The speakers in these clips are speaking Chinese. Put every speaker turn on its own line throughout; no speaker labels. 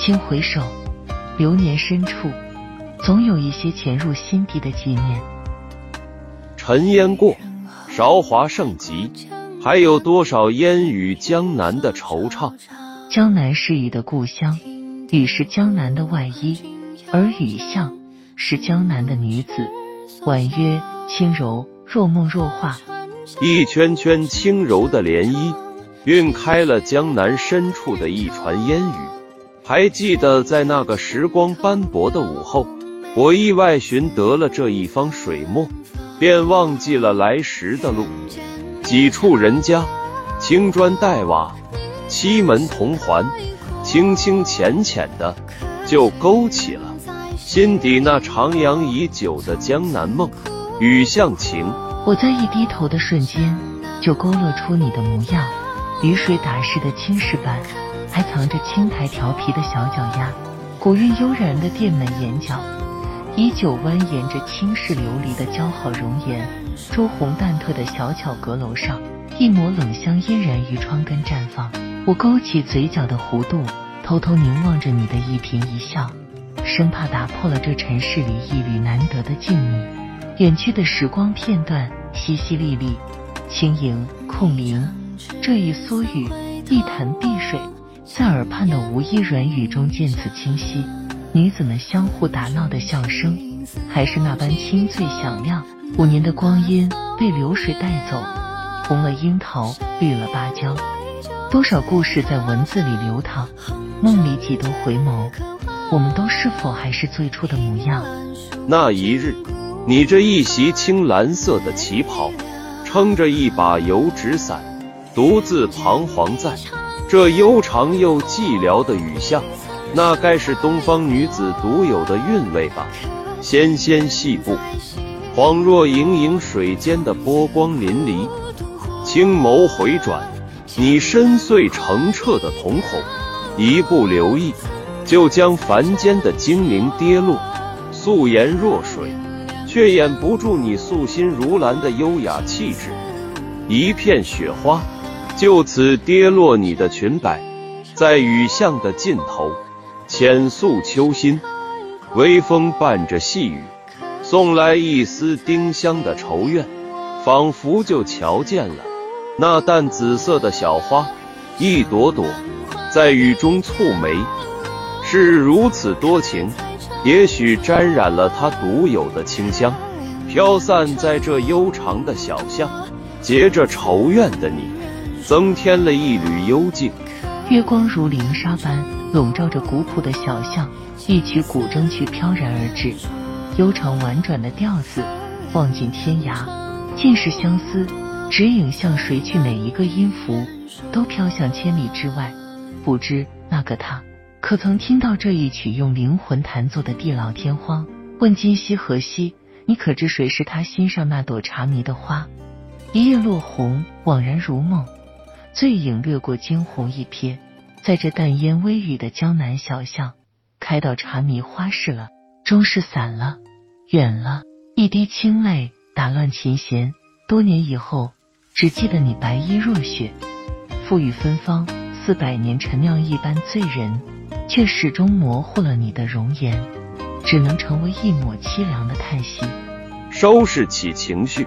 轻回首，流年深处，总有一些潜入心底的纪念。
尘烟过，韶华盛极，还有多少烟雨江南的惆怅？
江南是雨的故乡，雨是江南的外衣，而雨巷是江南的女子。婉约轻柔，若梦若画。
一圈圈轻柔的涟漪，晕开了江南深处的一船烟雨。还记得在那个时光斑驳的午后，我意外寻得了这一方水墨，便忘记了来时的路。几处人家，青砖黛瓦，七门铜环，清清浅浅的，就勾起了心底那徜徉已久的江南梦。雨巷情。
我在一低头的瞬间，就勾勒出你的模样。雨水打湿的青石板，还藏着青苔调皮的小脚丫。古韵悠然的店门眼角，依旧蜿蜒着青石琉璃的姣好容颜。朱红淡褪的小巧阁楼上，一抹冷香嫣然于窗根绽放。我勾起嘴角的弧度，偷偷凝望着你的一颦一笑，生怕打破了这尘世里一缕难得的静谧。远去的时光片段，淅淅沥沥，轻盈空灵。这一蓑雨，一潭碧水，在耳畔的无衣软语中渐次清晰。女子们相互打闹的笑声，还是那般清脆响亮。五年的光阴被流水带走，红了樱桃，绿了芭蕉。多少故事在文字里流淌，梦里几多回眸，我们都是否还是最初的模样？
那一日。你这一袭青蓝色的旗袍，撑着一把油纸伞，独自彷徨在这悠长又寂寥的雨巷，那该是东方女子独有的韵味吧？纤纤细步，恍若盈盈水间的波光粼粼。轻眸回转，你深邃澄澈的瞳孔，一不留意，就将凡间的精灵跌落，素颜若水。却掩不住你素心如兰的优雅气质，一片雪花就此跌落你的裙摆，在雨巷的尽头，浅诉秋心。微风伴着细雨，送来一丝丁香的愁怨，仿佛就瞧见了那淡紫色的小花，一朵朵在雨中蹙眉，是如此多情。也许沾染了它独有的清香，飘散在这悠长的小巷，结着愁怨的你，增添了一缕幽静。
月光如凌纱般笼罩着古朴的小巷，一曲古筝曲飘然而至，悠长婉转的调子，望尽天涯，尽是相思，指引向谁去？每一个音符都飘向千里之外，不知那个他。可曾听到这一曲用灵魂弹奏的地老天荒？问今夕何夕？你可知谁是他心上那朵茶迷的花？一夜落红，惘然如梦，醉影掠过惊鸿一瞥，在这淡烟微雨的江南小巷，开到茶迷花市了，终是散了，远了。一滴清泪打乱琴弦，多年以后，只记得你白衣若雪，馥郁芬芳，似百年陈酿一般醉人。却始终模糊了你的容颜，只能成为一抹凄凉的叹息。
收拾起情绪，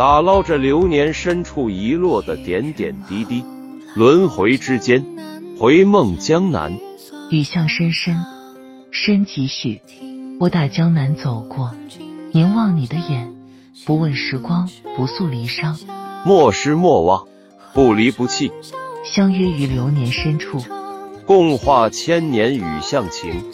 打捞着流年深处遗落的点点滴滴，轮回之间，回梦江南。
雨巷深深，深几许？我打江南走过，凝望你的眼，不问时光，不诉离殇。
莫失莫忘，不离不弃，
相约于流年深处。
共话千年雨巷情。